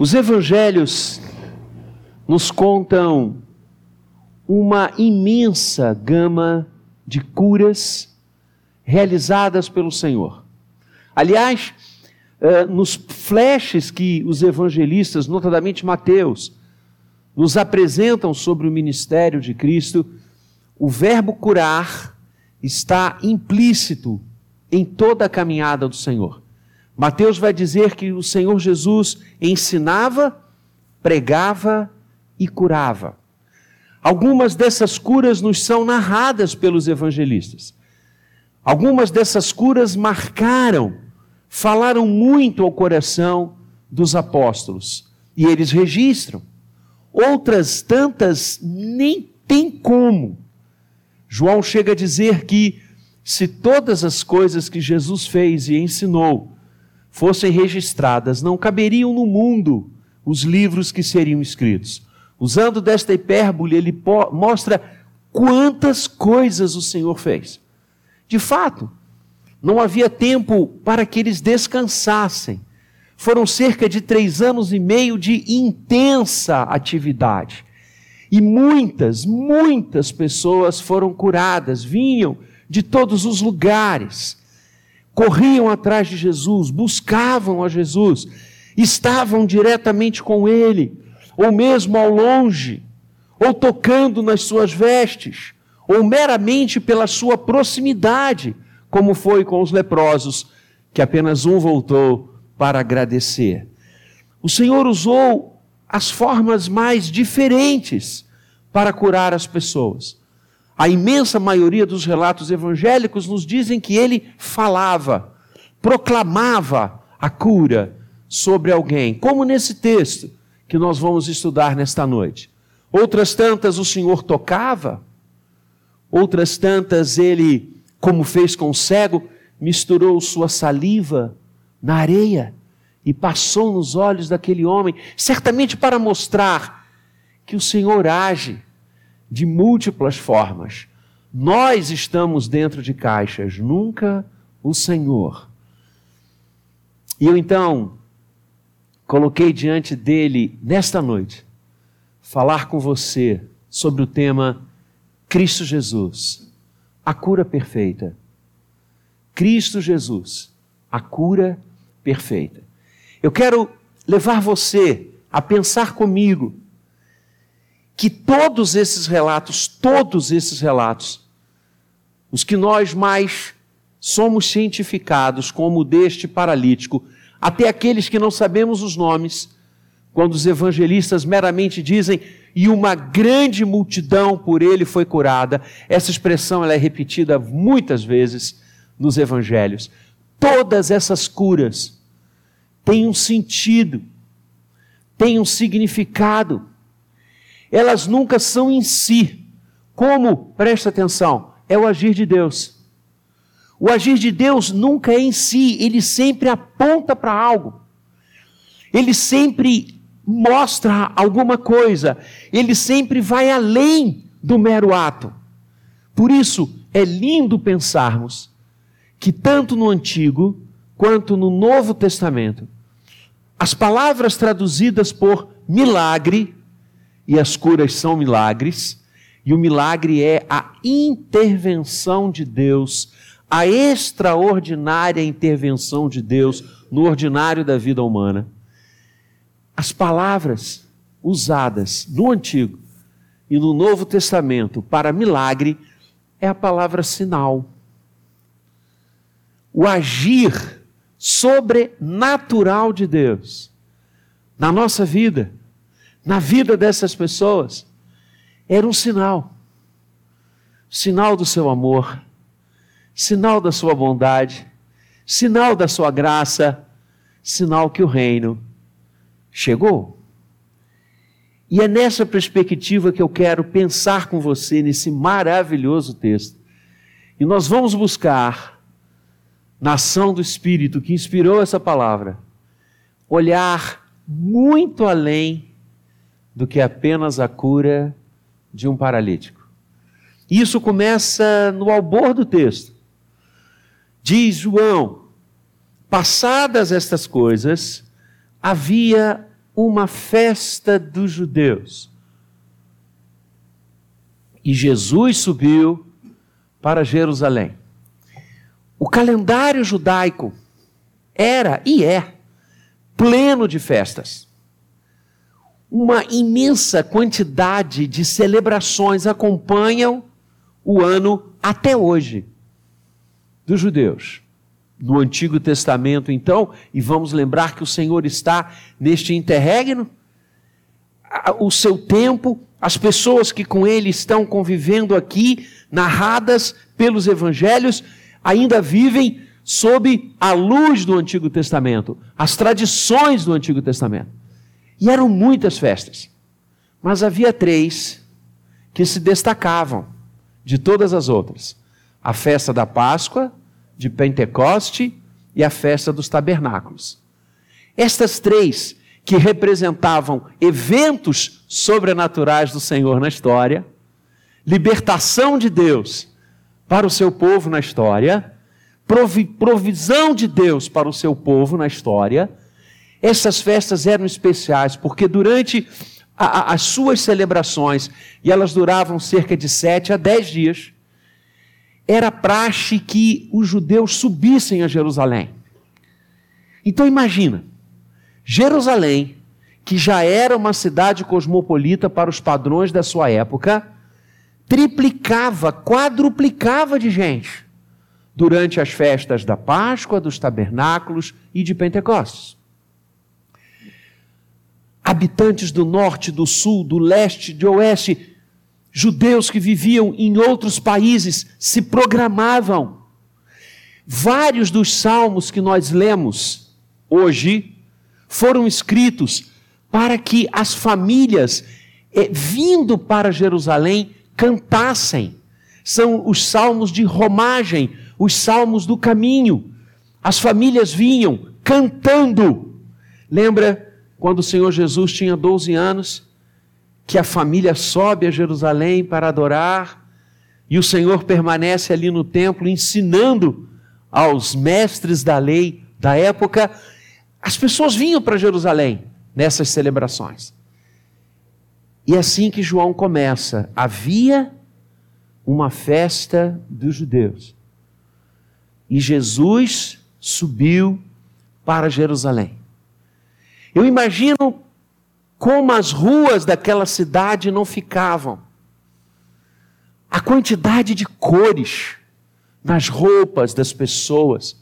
Os evangelhos nos contam uma imensa gama de curas realizadas pelo Senhor. Aliás, eh, nos flashes que os evangelistas, notadamente Mateus, nos apresentam sobre o ministério de Cristo, o verbo curar está implícito em toda a caminhada do Senhor. Mateus vai dizer que o Senhor Jesus ensinava, pregava e curava. Algumas dessas curas nos são narradas pelos evangelistas. Algumas dessas curas marcaram, falaram muito ao coração dos apóstolos e eles registram. Outras tantas nem tem como. João chega a dizer que se todas as coisas que Jesus fez e ensinou fossem registradas, não caberiam no mundo os livros que seriam escritos. Usando desta hipérbole, ele mostra quantas coisas o Senhor fez. De fato, não havia tempo para que eles descansassem. Foram cerca de três anos e meio de intensa atividade. E muitas, muitas pessoas foram curadas, vinham de todos os lugares, corriam atrás de Jesus, buscavam a Jesus, estavam diretamente com Ele, ou mesmo ao longe, ou tocando nas suas vestes, ou meramente pela sua proximidade, como foi com os leprosos, que apenas um voltou para agradecer. O Senhor usou as formas mais diferentes para curar as pessoas. A imensa maioria dos relatos evangélicos nos dizem que ele falava, proclamava a cura sobre alguém, como nesse texto que nós vamos estudar nesta noite. Outras tantas o Senhor tocava, outras tantas ele, como fez com o cego, misturou sua saliva na areia e passou nos olhos daquele homem, certamente para mostrar que o Senhor age de múltiplas formas. Nós estamos dentro de caixas, nunca o Senhor. E eu então coloquei diante dele, nesta noite, falar com você sobre o tema Cristo Jesus, a cura perfeita. Cristo Jesus, a cura perfeita. Eu quero levar você a pensar comigo que todos esses relatos, todos esses relatos, os que nós mais somos cientificados, como o deste paralítico, até aqueles que não sabemos os nomes, quando os evangelistas meramente dizem e uma grande multidão por ele foi curada. Essa expressão ela é repetida muitas vezes nos evangelhos. Todas essas curas têm um sentido, têm um significado elas nunca são em si. Como? Presta atenção, é o agir de Deus. O agir de Deus nunca é em si, ele sempre aponta para algo. Ele sempre mostra alguma coisa, ele sempre vai além do mero ato. Por isso, é lindo pensarmos que tanto no Antigo quanto no Novo Testamento, as palavras traduzidas por milagre e as curas são milagres, e o milagre é a intervenção de Deus, a extraordinária intervenção de Deus no ordinário da vida humana. As palavras usadas no Antigo e no Novo Testamento para milagre é a palavra sinal. O agir sobrenatural de Deus na nossa vida na vida dessas pessoas era um sinal sinal do seu amor, sinal da sua bondade, sinal da sua graça, sinal que o reino chegou. E é nessa perspectiva que eu quero pensar com você nesse maravilhoso texto. E nós vamos buscar, na ação do Espírito que inspirou essa palavra, olhar muito além do que apenas a cura de um paralítico. Isso começa no albor do texto. Diz João: passadas estas coisas, havia uma festa dos judeus. E Jesus subiu para Jerusalém. O calendário judaico era e é pleno de festas. Uma imensa quantidade de celebrações acompanham o ano até hoje dos judeus. No Antigo Testamento, então, e vamos lembrar que o Senhor está neste interregno, o seu tempo, as pessoas que com ele estão convivendo aqui, narradas pelos evangelhos, ainda vivem sob a luz do Antigo Testamento, as tradições do Antigo Testamento. E eram muitas festas, mas havia três que se destacavam de todas as outras: a festa da Páscoa, de Pentecoste e a festa dos tabernáculos. Estas três, que representavam eventos sobrenaturais do Senhor na história, libertação de Deus para o seu povo na história, provisão de Deus para o seu povo na história. Essas festas eram especiais porque durante a, a, as suas celebrações, e elas duravam cerca de sete a dez dias, era praxe que os judeus subissem a Jerusalém. Então imagina, Jerusalém, que já era uma cidade cosmopolita para os padrões da sua época, triplicava, quadruplicava de gente durante as festas da Páscoa, dos tabernáculos e de Pentecostes. Habitantes do norte, do sul, do leste, de oeste Judeus que viviam em outros países se programavam. Vários dos salmos que nós lemos hoje foram escritos para que as famílias, eh, vindo para Jerusalém, cantassem. São os salmos de romagem, os salmos do caminho. As famílias vinham cantando. Lembra quando o Senhor Jesus tinha 12 anos? que a família sobe a Jerusalém para adorar e o Senhor permanece ali no templo ensinando aos mestres da lei da época. As pessoas vinham para Jerusalém nessas celebrações. E é assim que João começa: havia uma festa dos judeus. E Jesus subiu para Jerusalém. Eu imagino como as ruas daquela cidade não ficavam. A quantidade de cores nas roupas das pessoas,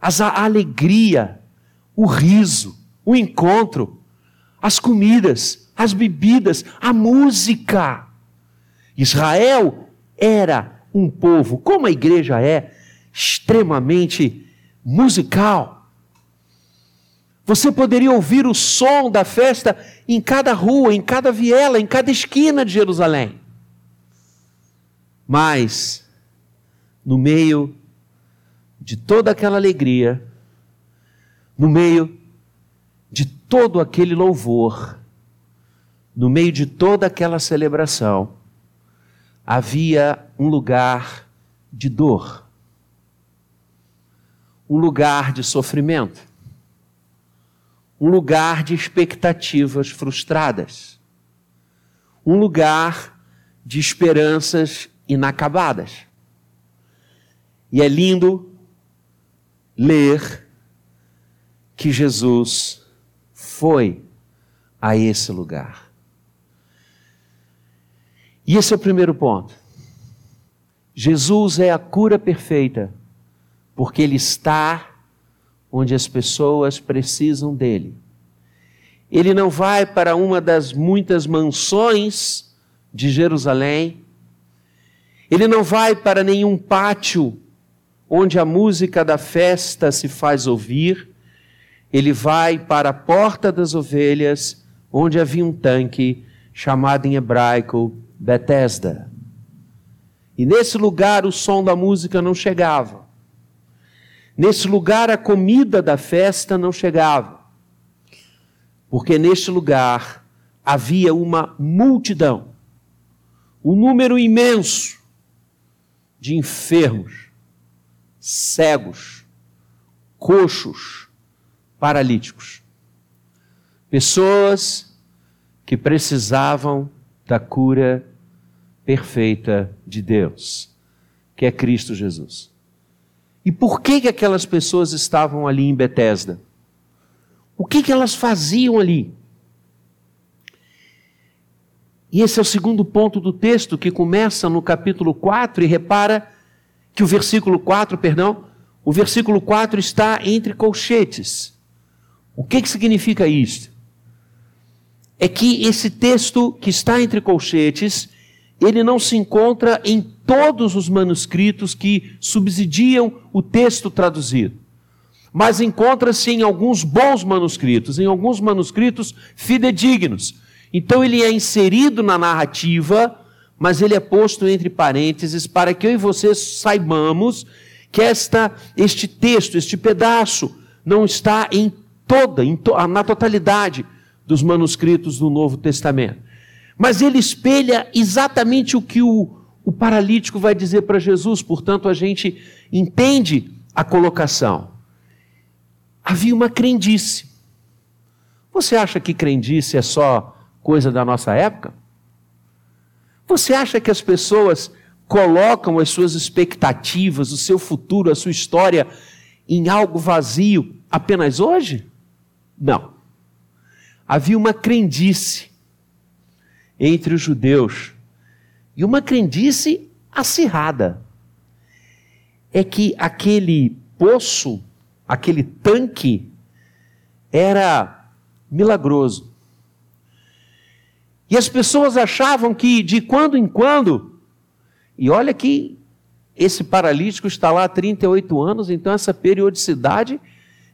as, a alegria, o riso, o encontro, as comidas, as bebidas, a música. Israel era um povo, como a igreja é, extremamente musical. Você poderia ouvir o som da festa em cada rua, em cada viela, em cada esquina de Jerusalém. Mas, no meio de toda aquela alegria, no meio de todo aquele louvor, no meio de toda aquela celebração, havia um lugar de dor, um lugar de sofrimento um lugar de expectativas frustradas, um lugar de esperanças inacabadas. E é lindo ler que Jesus foi a esse lugar. E esse é o primeiro ponto. Jesus é a cura perfeita, porque Ele está onde as pessoas precisam dele. Ele não vai para uma das muitas mansões de Jerusalém. Ele não vai para nenhum pátio onde a música da festa se faz ouvir. Ele vai para a porta das ovelhas, onde havia um tanque chamado em hebraico Betesda. E nesse lugar o som da música não chegava. Nesse lugar a comida da festa não chegava, porque neste lugar havia uma multidão, um número imenso de enfermos, cegos, coxos, paralíticos. Pessoas que precisavam da cura perfeita de Deus, que é Cristo Jesus. E por que, que aquelas pessoas estavam ali em Betesda? O que, que elas faziam ali? E esse é o segundo ponto do texto que começa no capítulo 4 e repara que o versículo 4, perdão, o versículo 4 está entre colchetes. O que, que significa isso? É que esse texto que está entre colchetes, ele não se encontra em todos os manuscritos que subsidiam o texto traduzido. Mas encontra-se em alguns bons manuscritos, em alguns manuscritos fidedignos. Então ele é inserido na narrativa, mas ele é posto entre parênteses para que eu e você saibamos que esta, este texto, este pedaço, não está em toda, em to, na totalidade dos manuscritos do Novo Testamento. Mas ele espelha exatamente o que o, o paralítico vai dizer para Jesus, portanto a gente entende a colocação. Havia uma crendice. Você acha que crendice é só coisa da nossa época? Você acha que as pessoas colocam as suas expectativas, o seu futuro, a sua história em algo vazio apenas hoje? Não. Havia uma crendice entre os judeus. E uma crendice acirrada. É que aquele poço, aquele tanque, era milagroso. E as pessoas achavam que de quando em quando, e olha que esse paralítico está lá há 38 anos, então essa periodicidade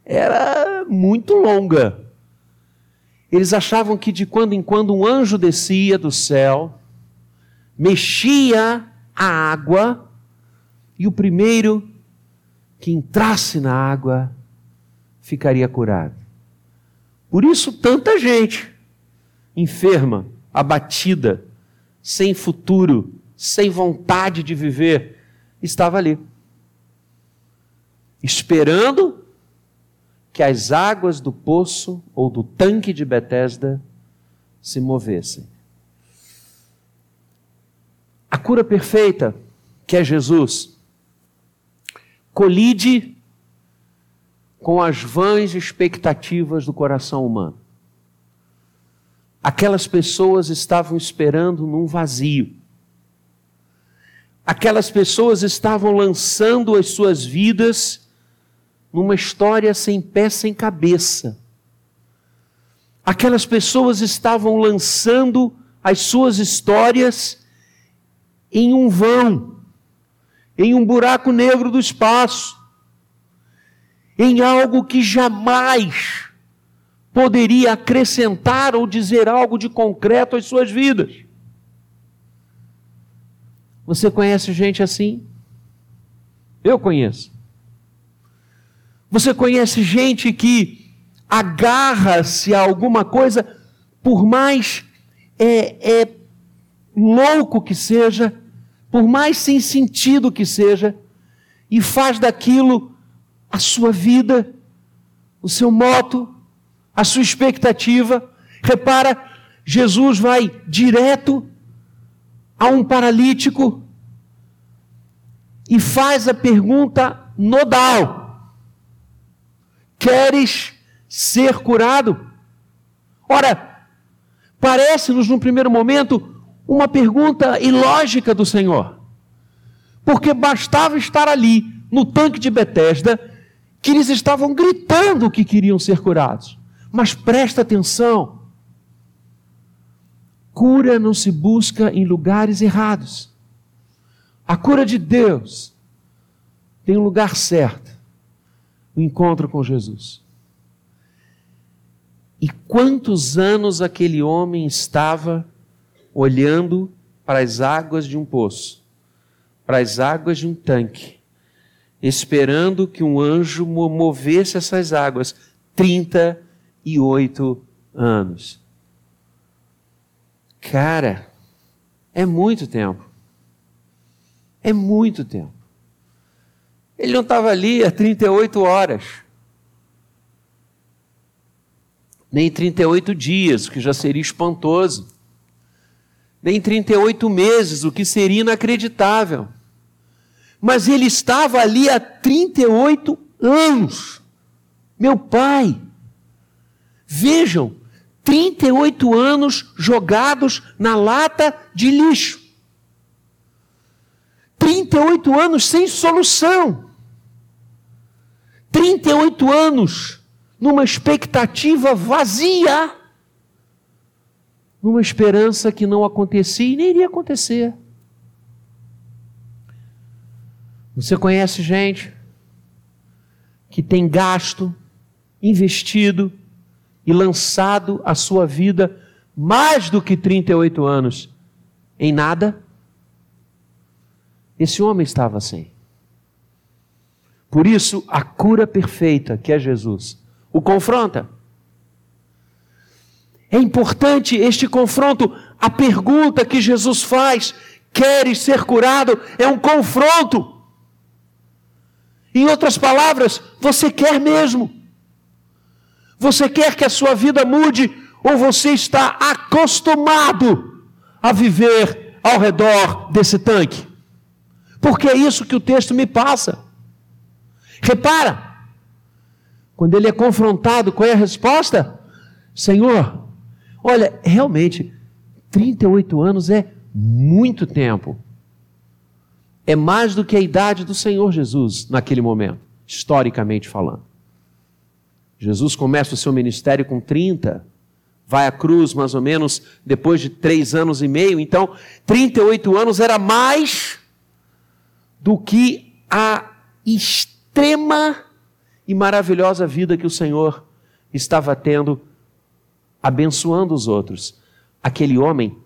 era muito longa. Eles achavam que de quando em quando um anjo descia do céu, mexia a água, e o primeiro que entrasse na água ficaria curado. Por isso, tanta gente enferma, abatida, sem futuro, sem vontade de viver, estava ali, esperando que as águas do poço ou do tanque de Betesda se movessem. A cura perfeita, que é Jesus, colide com as vãs expectativas do coração humano. Aquelas pessoas estavam esperando num vazio. Aquelas pessoas estavam lançando as suas vidas numa história sem pé, sem cabeça. Aquelas pessoas estavam lançando as suas histórias em um vão, em um buraco negro do espaço, em algo que jamais poderia acrescentar ou dizer algo de concreto às suas vidas. Você conhece gente assim? Eu conheço. Você conhece gente que agarra-se a alguma coisa, por mais é, é, louco que seja, por mais sem sentido que seja, e faz daquilo a sua vida, o seu moto, a sua expectativa. Repara, Jesus vai direto a um paralítico e faz a pergunta nodal. Queres ser curado? Ora, parece-nos num primeiro momento uma pergunta ilógica do Senhor. Porque bastava estar ali, no tanque de Betesda, que eles estavam gritando que queriam ser curados. Mas presta atenção. Cura não se busca em lugares errados. A cura de Deus tem um lugar certo o encontro com Jesus. E quantos anos aquele homem estava olhando para as águas de um poço, para as águas de um tanque, esperando que um anjo movesse essas águas. 38 anos. Cara, é muito tempo. É muito tempo. Ele não estava ali há 38 horas. nem 38 dias, o que já seria espantoso, nem 38 meses, o que seria inacreditável. Mas ele estava ali há 38 anos. Meu pai, vejam, 38 anos jogados na lata de lixo. 38 anos sem solução. 38 anos numa expectativa vazia, numa esperança que não acontecia e nem iria acontecer. Você conhece gente que tem gasto, investido e lançado a sua vida mais do que 38 anos em nada? Esse homem estava assim. Por isso, a cura perfeita, que é Jesus, o confronta. É importante este confronto. A pergunta que Jesus faz: queres ser curado? É um confronto. Em outras palavras, você quer mesmo? Você quer que a sua vida mude ou você está acostumado a viver ao redor desse tanque? Porque é isso que o texto me passa. Repara, quando ele é confrontado, qual é a resposta? Senhor, olha, realmente, 38 anos é muito tempo. É mais do que a idade do Senhor Jesus naquele momento, historicamente falando. Jesus começa o seu ministério com 30, vai à cruz mais ou menos depois de três anos e meio, então 38 anos era mais do que a extrema e maravilhosa vida que o Senhor estava tendo, abençoando os outros. Aquele homem,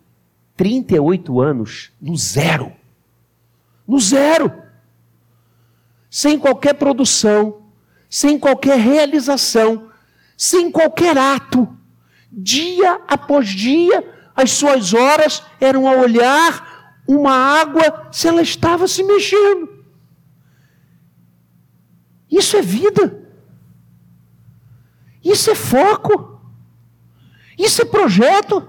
38 anos, no zero. No zero. Sem qualquer produção, sem qualquer realização, sem qualquer ato. Dia após dia, as suas horas eram a olhar uma água se ela estava se mexendo. Isso é vida. Isso é foco. Isso é projeto.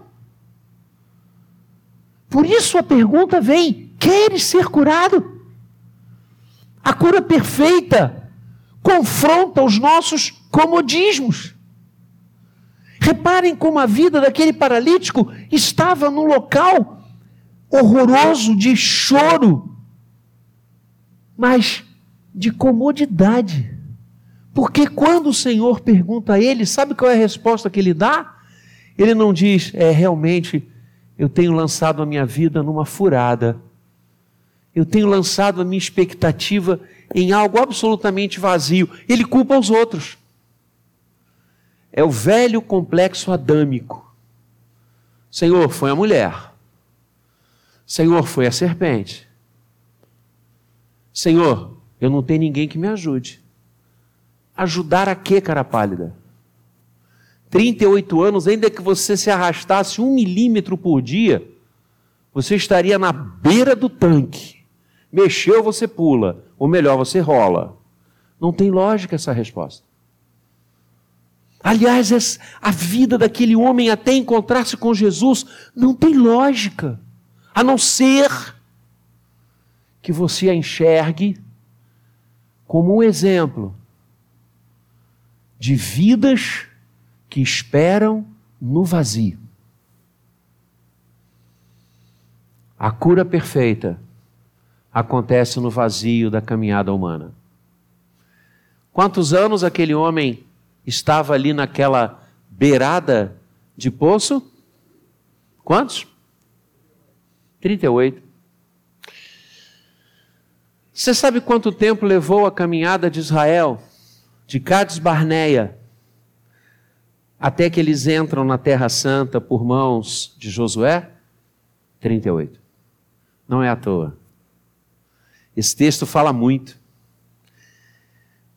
Por isso a pergunta vem: queres ser curado? A cura perfeita confronta os nossos comodismos. Reparem como a vida daquele paralítico estava num local horroroso de choro, mas de comodidade. Porque quando o Senhor pergunta a ele, sabe qual é a resposta que ele dá? Ele não diz, é realmente, eu tenho lançado a minha vida numa furada. Eu tenho lançado a minha expectativa em algo absolutamente vazio. Ele culpa os outros. É o velho complexo adâmico. Senhor, foi a mulher. Senhor, foi a serpente. Senhor, eu não tenho ninguém que me ajude. Ajudar a quê, cara pálida? 38 anos, ainda que você se arrastasse um milímetro por dia, você estaria na beira do tanque. Mexeu, você pula. Ou melhor, você rola. Não tem lógica essa resposta. Aliás, a vida daquele homem até encontrar-se com Jesus não tem lógica, a não ser que você a enxergue como um exemplo de vidas que esperam no vazio. A cura perfeita acontece no vazio da caminhada humana. Quantos anos aquele homem estava ali naquela beirada de poço? Quantos? 38. Você sabe quanto tempo levou a caminhada de Israel, de Cades Barneia, até que eles entram na Terra Santa por mãos de Josué? 38. Não é à toa. Esse texto fala muito.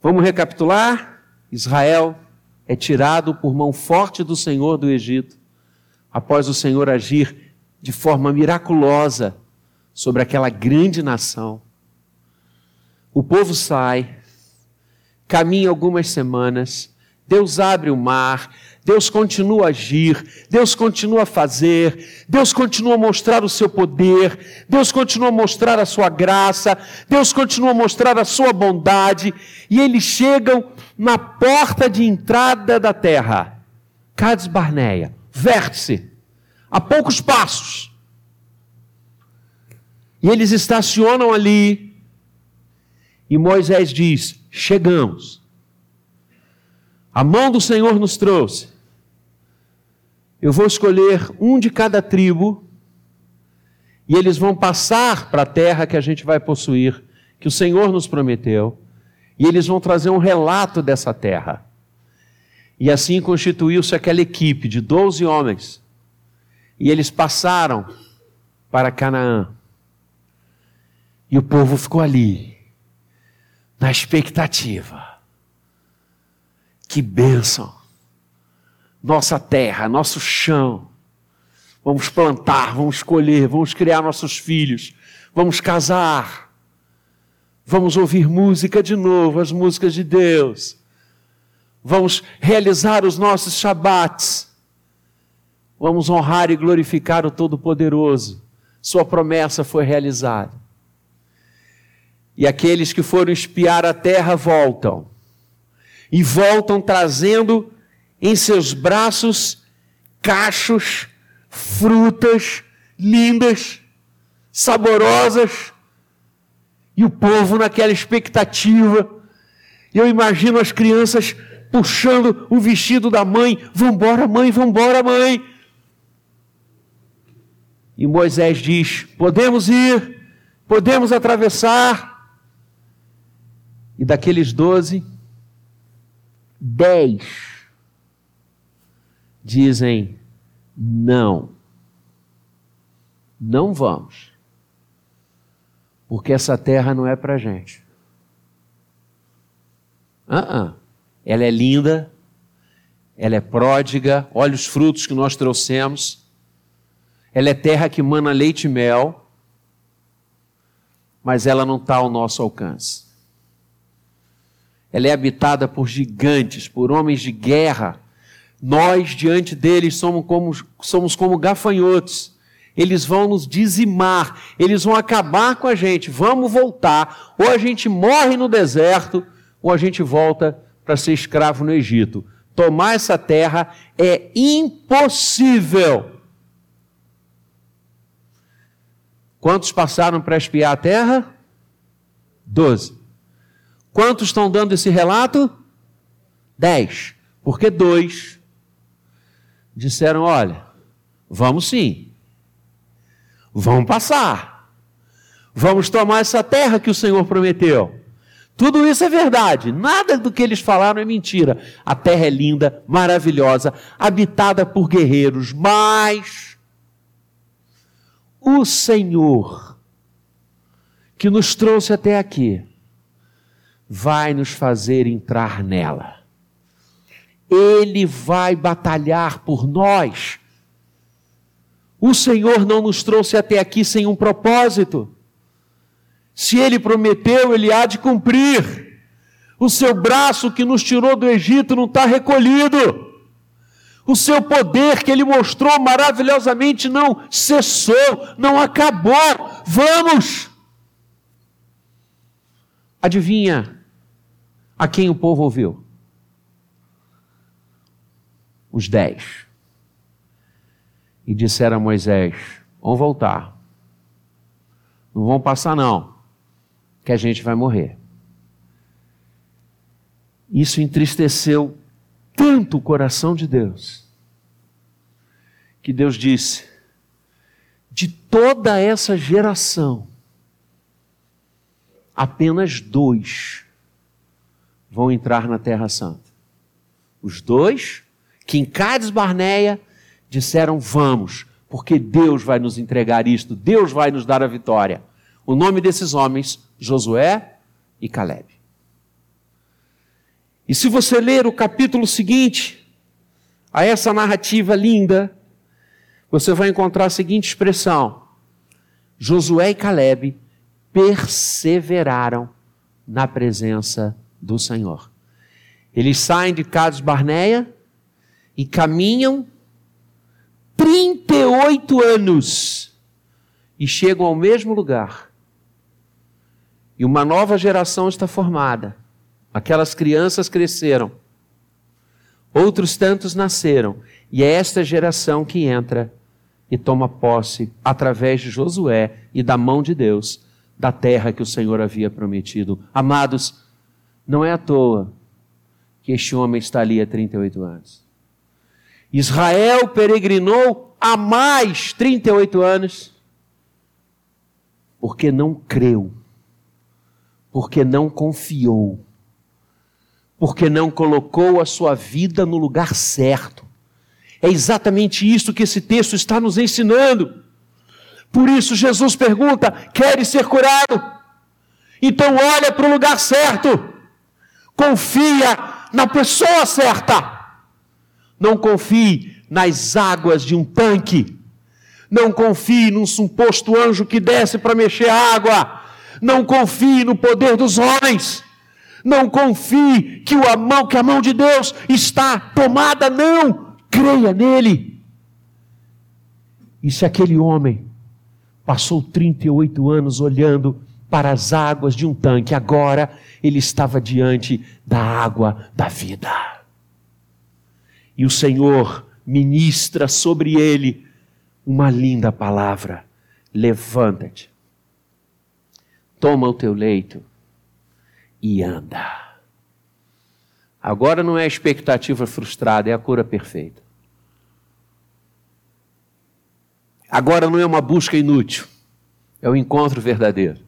Vamos recapitular? Israel é tirado por mão forte do Senhor do Egito, após o Senhor agir de forma miraculosa sobre aquela grande nação. O povo sai, caminha algumas semanas, Deus abre o mar, Deus continua a agir, Deus continua a fazer, Deus continua a mostrar o seu poder, Deus continua a mostrar a sua graça, Deus continua a mostrar a sua bondade, e eles chegam na porta de entrada da terra, Cades Barneia, vértice, a poucos passos. E eles estacionam ali, e Moisés diz: Chegamos. A mão do Senhor nos trouxe. Eu vou escolher um de cada tribo, e eles vão passar para a terra que a gente vai possuir, que o Senhor nos prometeu, e eles vão trazer um relato dessa terra. E assim constituiu-se aquela equipe de 12 homens, e eles passaram para Canaã. E o povo ficou ali na expectativa. Que bênção! Nossa terra, nosso chão. Vamos plantar, vamos colher, vamos criar nossos filhos, vamos casar, vamos ouvir música de novo, as músicas de Deus, vamos realizar os nossos Shabbats, vamos honrar e glorificar o Todo-Poderoso. Sua promessa foi realizada. E aqueles que foram espiar a terra voltam. E voltam trazendo em seus braços cachos, frutas lindas, saborosas. E o povo naquela expectativa. Eu imagino as crianças puxando o vestido da mãe: Vambora, mãe, vambora, mãe. E Moisés diz: Podemos ir, podemos atravessar. E daqueles doze, dez dizem não. Não vamos. Porque essa terra não é para gente. Uh -uh. Ela é linda, ela é pródiga, olha os frutos que nós trouxemos. Ela é terra que mana leite e mel, mas ela não está ao nosso alcance ela é habitada por gigantes, por homens de guerra. Nós, diante deles, somos como, somos como gafanhotos. Eles vão nos dizimar, eles vão acabar com a gente. Vamos voltar. Ou a gente morre no deserto, ou a gente volta para ser escravo no Egito. Tomar essa terra é impossível. Quantos passaram para espiar a terra? Doze. Quantos estão dando esse relato? Dez. Porque dois disseram: olha, vamos sim, vamos passar, vamos tomar essa terra que o Senhor prometeu. Tudo isso é verdade, nada do que eles falaram é mentira. A terra é linda, maravilhosa, habitada por guerreiros, mas o Senhor que nos trouxe até aqui, vai nos fazer entrar nela. Ele vai batalhar por nós. O Senhor não nos trouxe até aqui sem um propósito. Se ele prometeu, ele há de cumprir. O seu braço que nos tirou do Egito não está recolhido. O seu poder que ele mostrou maravilhosamente não cessou, não acabou. Vamos! Adivinha a quem o povo ouviu? Os dez. E disseram a Moisés: Vamos voltar. Não vão passar, não, que a gente vai morrer. Isso entristeceu tanto o coração de Deus, que Deus disse: de toda essa geração, apenas dois vão entrar na Terra Santa. Os dois, que em Cades Barneia, disseram: Vamos, porque Deus vai nos entregar isto, Deus vai nos dar a vitória. O nome desses homens, Josué e Caleb. E se você ler o capítulo seguinte, a essa narrativa linda, você vai encontrar a seguinte expressão: Josué e Caleb perseveraram na presença do Senhor. Eles saem de Cades Barneia, e caminham 38 anos e chegam ao mesmo lugar. E uma nova geração está formada. Aquelas crianças cresceram. Outros tantos nasceram. E é esta geração que entra e toma posse, através de Josué e da mão de Deus, da terra que o Senhor havia prometido. Amados, não é à toa que este homem está ali há 38 anos. Israel peregrinou há mais 38 anos porque não creu, porque não confiou, porque não colocou a sua vida no lugar certo. É exatamente isso que esse texto está nos ensinando. Por isso Jesus pergunta: queres ser curado? Então olha para o lugar certo. Confia na pessoa certa. Não confie nas águas de um tanque. Não confie num suposto anjo que desce para mexer a água. Não confie no poder dos homens. Não confie que, a mão, que a mão de Deus está tomada. Não. Creia nele. E se aquele homem Passou 38 anos olhando para as águas de um tanque, agora ele estava diante da água da vida. E o Senhor ministra sobre ele uma linda palavra: levanta-te, toma o teu leito e anda. Agora não é a expectativa frustrada, é a cura perfeita. Agora não é uma busca inútil, é o um encontro verdadeiro.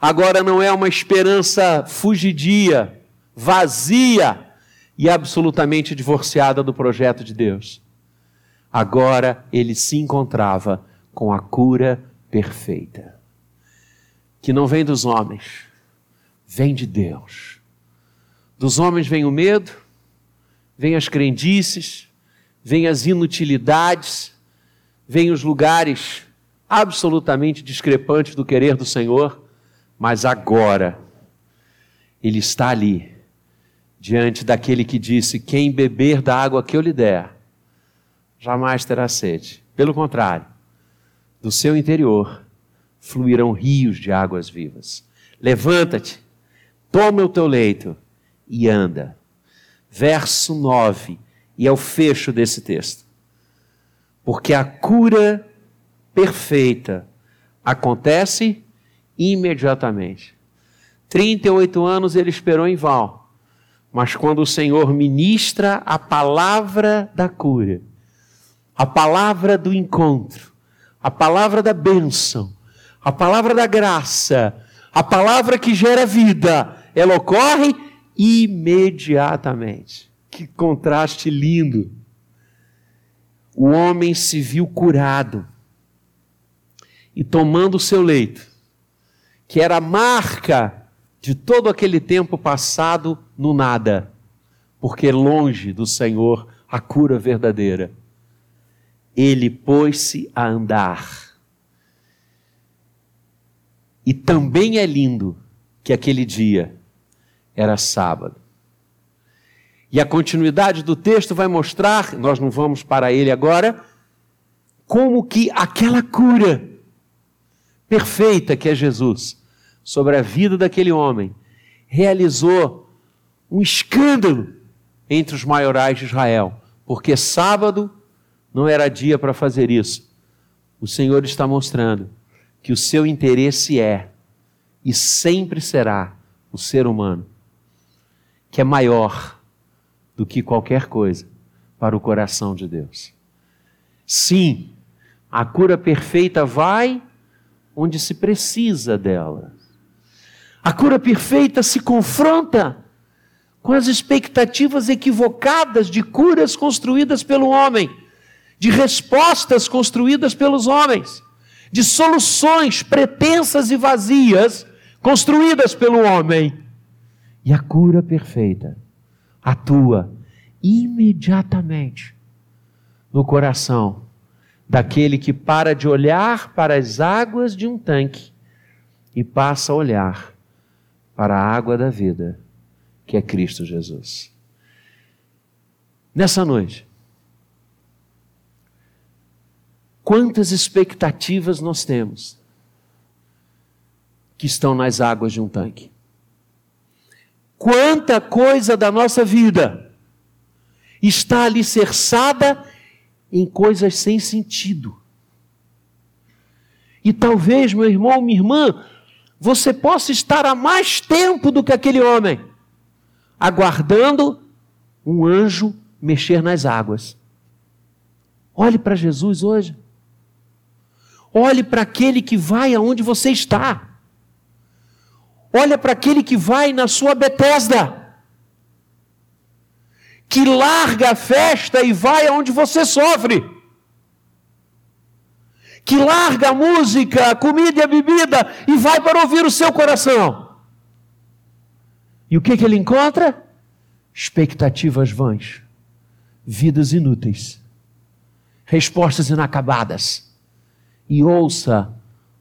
Agora não é uma esperança fugidia, vazia e absolutamente divorciada do projeto de Deus. Agora ele se encontrava com a cura perfeita, que não vem dos homens, vem de Deus. Dos homens vem o medo, vem as crendices, vem as inutilidades, vem os lugares absolutamente discrepantes do querer do Senhor, mas agora ele está ali, diante daquele que disse: Quem beber da água que eu lhe der, jamais terá sede. Pelo contrário, do seu interior fluirão rios de águas vivas. Levanta-te, toma o teu leito e anda. Verso 9, e é o fecho desse texto. Porque a cura perfeita acontece imediatamente. 38 anos ele esperou em vão, mas quando o Senhor ministra a palavra da cura, a palavra do encontro, a palavra da bênção, a palavra da graça, a palavra que gera vida, ela ocorre imediatamente. Que contraste lindo! o homem se viu curado e tomando o seu leito, que era a marca de todo aquele tempo passado no nada, porque longe do Senhor a cura verdadeira. Ele pôs-se a andar. E também é lindo que aquele dia era sábado. E a continuidade do texto vai mostrar, nós não vamos para ele agora, como que aquela cura perfeita que é Jesus sobre a vida daquele homem realizou um escândalo entre os maiorais de Israel, porque sábado não era dia para fazer isso. O Senhor está mostrando que o seu interesse é e sempre será o ser humano, que é maior do que qualquer coisa para o coração de Deus. Sim, a cura perfeita vai onde se precisa dela. A cura perfeita se confronta com as expectativas equivocadas de curas construídas pelo homem, de respostas construídas pelos homens, de soluções pretensas e vazias construídas pelo homem. E a cura perfeita atua imediatamente no coração daquele que para de olhar para as águas de um tanque e passa a olhar para a água da vida, que é Cristo Jesus. Nessa noite, quantas expectativas nós temos que estão nas águas de um tanque? Quanta coisa da nossa vida está alicerçada em coisas sem sentido. E talvez, meu irmão, minha irmã, você possa estar há mais tempo do que aquele homem, aguardando um anjo mexer nas águas. Olhe para Jesus hoje. Olhe para aquele que vai aonde você está. Olha para aquele que vai na sua Betesda. Que larga a festa e vai aonde você sofre que larga a música, a comida e a bebida e vai para ouvir o seu coração. E o que, que ele encontra? Expectativas vãs, vidas inúteis, respostas inacabadas. E ouça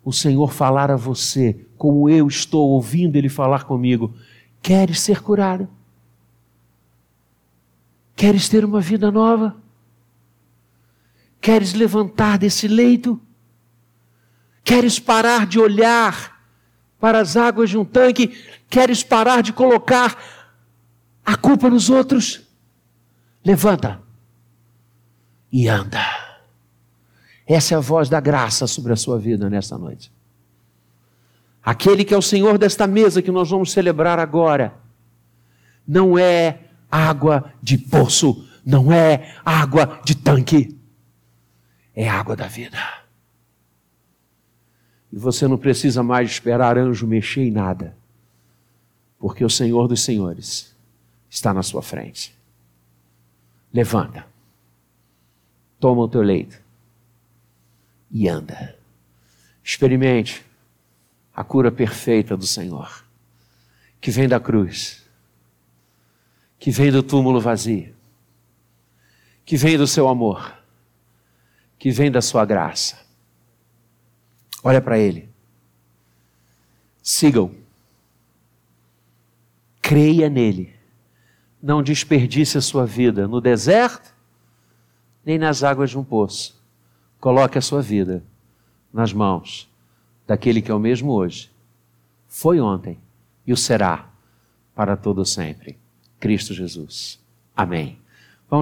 o Senhor falar a você, como eu estou ouvindo Ele falar comigo: queres ser curado? Queres ter uma vida nova? Queres levantar desse leito? Queres parar de olhar para as águas de um tanque? Queres parar de colocar a culpa nos outros? Levanta e anda. Essa é a voz da graça sobre a sua vida nesta noite. Aquele que é o Senhor desta mesa que nós vamos celebrar agora, não é água de poço, não é água de tanque, é água da vida. E você não precisa mais esperar anjo mexer em nada, porque o Senhor dos Senhores está na sua frente. Levanta, toma o teu leito e anda. Experimente a cura perfeita do Senhor, que vem da cruz, que vem do túmulo vazio, que vem do seu amor, que vem da sua graça Olha para ele. Sigam. Creia nele. Não desperdice a sua vida no deserto, nem nas águas de um poço. Coloque a sua vida nas mãos daquele que é o mesmo hoje, foi ontem e o será para todo sempre. Cristo Jesus. Amém.